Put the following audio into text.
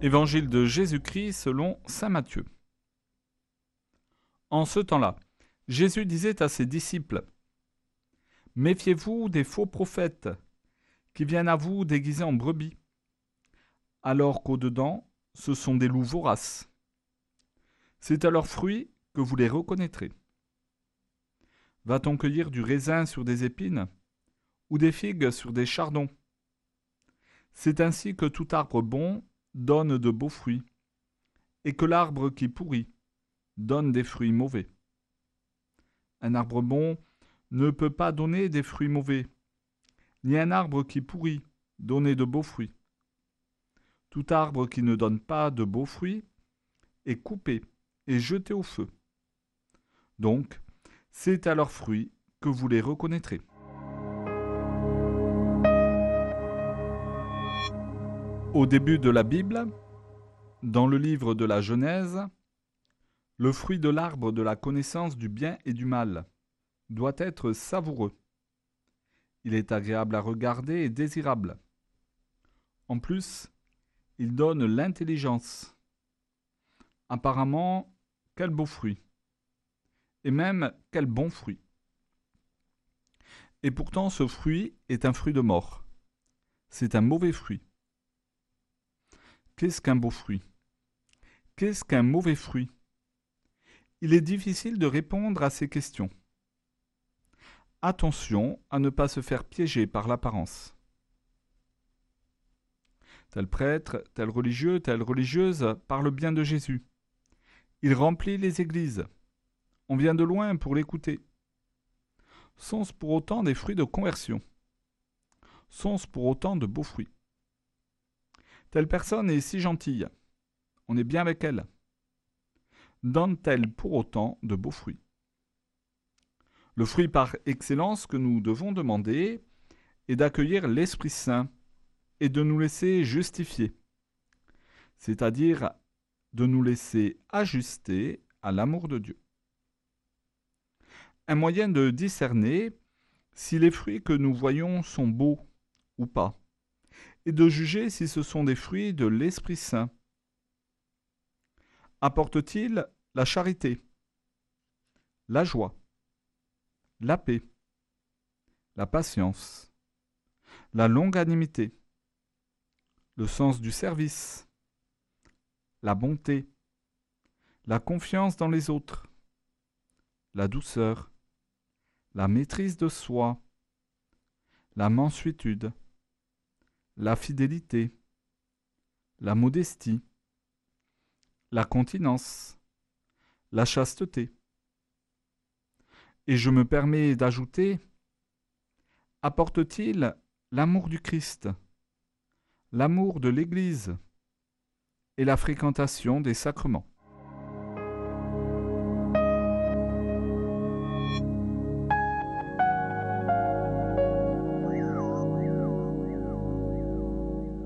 Évangile de Jésus-Christ selon Saint Matthieu. En ce temps-là, Jésus disait à ses disciples, Méfiez-vous des faux prophètes qui viennent à vous déguisés en brebis, alors qu'au-dedans, ce sont des loups voraces. C'est à leurs fruits que vous les reconnaîtrez. Va-t-on cueillir du raisin sur des épines ou des figues sur des chardons? C'est ainsi que tout arbre bon donne de beaux fruits, et que l'arbre qui pourrit donne des fruits mauvais. Un arbre bon ne peut pas donner des fruits mauvais, ni un arbre qui pourrit donner de beaux fruits. Tout arbre qui ne donne pas de beaux fruits est coupé et jeté au feu. Donc, c'est à leurs fruits que vous les reconnaîtrez. Au début de la Bible, dans le livre de la Genèse, le fruit de l'arbre de la connaissance du bien et du mal doit être savoureux. Il est agréable à regarder et désirable. En plus, il donne l'intelligence. Apparemment, quel beau fruit. Et même, quel bon fruit. Et pourtant, ce fruit est un fruit de mort. C'est un mauvais fruit. Qu'est-ce qu'un beau fruit? Qu'est-ce qu'un mauvais fruit? Il est difficile de répondre à ces questions. Attention à ne pas se faire piéger par l'apparence. Tel prêtre, tel religieux, telle religieuse parle bien de Jésus. Il remplit les églises. On vient de loin pour l'écouter. Sont-ce pour autant des fruits de conversion? Sont-ce pour autant de beaux fruits? Telle personne est si gentille. On est bien avec elle. Donne-t-elle pour autant de beaux fruits? Le fruit par excellence que nous devons demander est d'accueillir l'Esprit Saint et de nous laisser justifier, c'est-à-dire de nous laisser ajuster à l'amour de Dieu. Un moyen de discerner si les fruits que nous voyons sont beaux ou pas et de juger si ce sont des fruits de l'Esprit Saint. Apporte-t-il la charité, la joie, la paix, la patience, la longanimité, le sens du service, la bonté, la confiance dans les autres, la douceur, la maîtrise de soi, la mansuétude, la fidélité, la modestie, la continence, la chasteté. Et je me permets d'ajouter, apporte-t-il l'amour du Christ, l'amour de l'Église et la fréquentation des sacrements?